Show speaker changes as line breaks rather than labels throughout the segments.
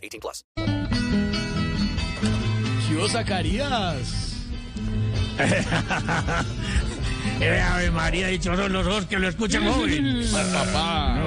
18 plus.
Chivo Zacarías.
Eh, Ave María, dichosos los ojos que lo escuchan hoy.
Papá.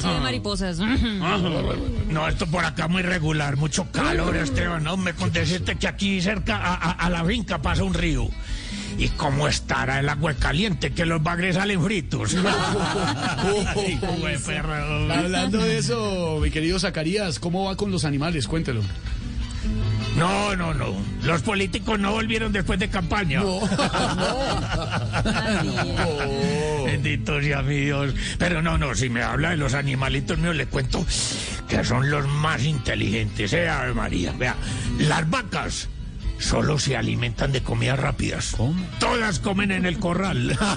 Sí, mariposas.
No, esto por acá muy regular, mucho calor, Esteban. No me conteste que aquí cerca a, a- a la finca pasa un río. ¿Y cómo estará el agua caliente? Que los bagres salen fritos.
Hablando de eso, mi querido Zacarías, ¿cómo va con los animales? Cuéntelo.
No, no, no. Los políticos no volvieron después de campaña. Bendito sea mi Dios. Pero no, no, si me habla de los animalitos míos, le cuento que son los más inteligentes, ¿eh, Ave María? Vea, las vacas solo se alimentan de comidas rápidas. Todas comen en el corral.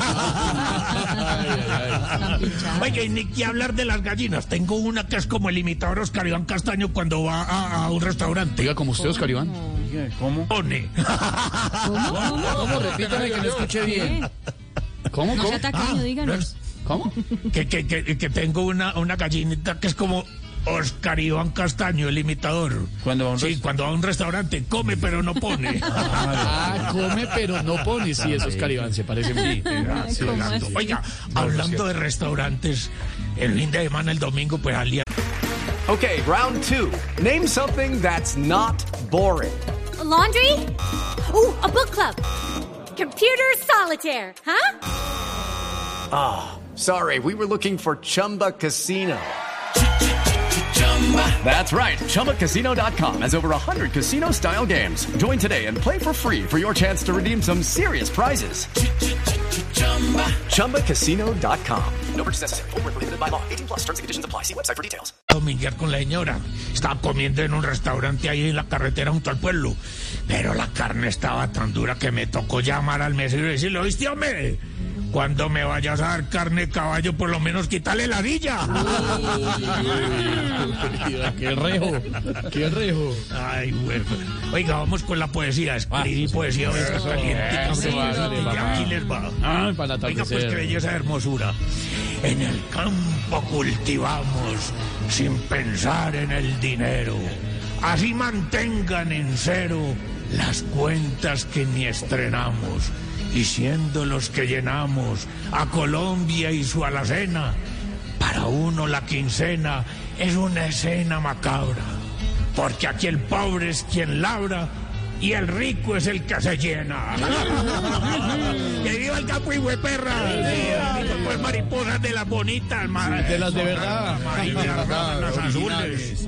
Oye, y ni que hablar de las gallinas. Tengo una que es como el imitador Oscar Iván Castaño cuando va a, a un restaurante.
Diga como usted, Oscar Iván. ¿Cómo?
Pone.
¿Cómo? Repítame que no escuché bien. ¿Cómo?
No
¿Cómo?
sea tacaño, díganos.
¿Cómo?
que, que, que, que tengo una, una gallinita que es como Oscar Iván Castaño, el imitador.
Cuando va a un
Sí,
rest-
cuando va a un restaurante, come pero no pone.
Ah, come, pero no pone. Sí, es Oscar Iván, se parece muy
Ay, ¿cómo así?
Oiga, hablando de restaurantes, el fin de semana, el domingo, pues al día
Okay, round two. Name something that's not boring.
A laundry? Ooh, a book club. Computer solitaire, huh?
Sorry, we were looking for Chumba Casino. That's right. ChumbaCasino.com has over 100 casino style games. Join today and play for free for your chance to redeem some serious prizes. ChumbaCasino.com. No purchase necessary. Were prohibited by law. 18 plus terms and conditions apply. See website for details.
dominguear con la señora. Estaba comiendo en un restaurante ahí en la carretera junto al pueblo. Pero la carne estaba tan dura que me tocó llamar al mesero y decirle, ¿oíste, hombre? Cuando me vayas a dar carne de caballo, por lo menos quítale la villa.
¡Qué rejo! ¡Qué rejo!
Ay, bueno. Oiga, vamos con la poesía. Escribí poesía hoy y
papá.
aquí les va.
Para
Oiga, pues qué belleza hermosura. En el campo cultivamos sin pensar en el dinero. Así mantengan en cero las cuentas que ni estrenamos. Y siendo los que llenamos a Colombia y su alacena, para uno la quincena es una escena macabra. Porque aquí el pobre es quien labra y el rico es el que se llena. ¡Que viva el campo y perra! Pues mariposas de las bonitas, ma-
De las de verdad.
las azules.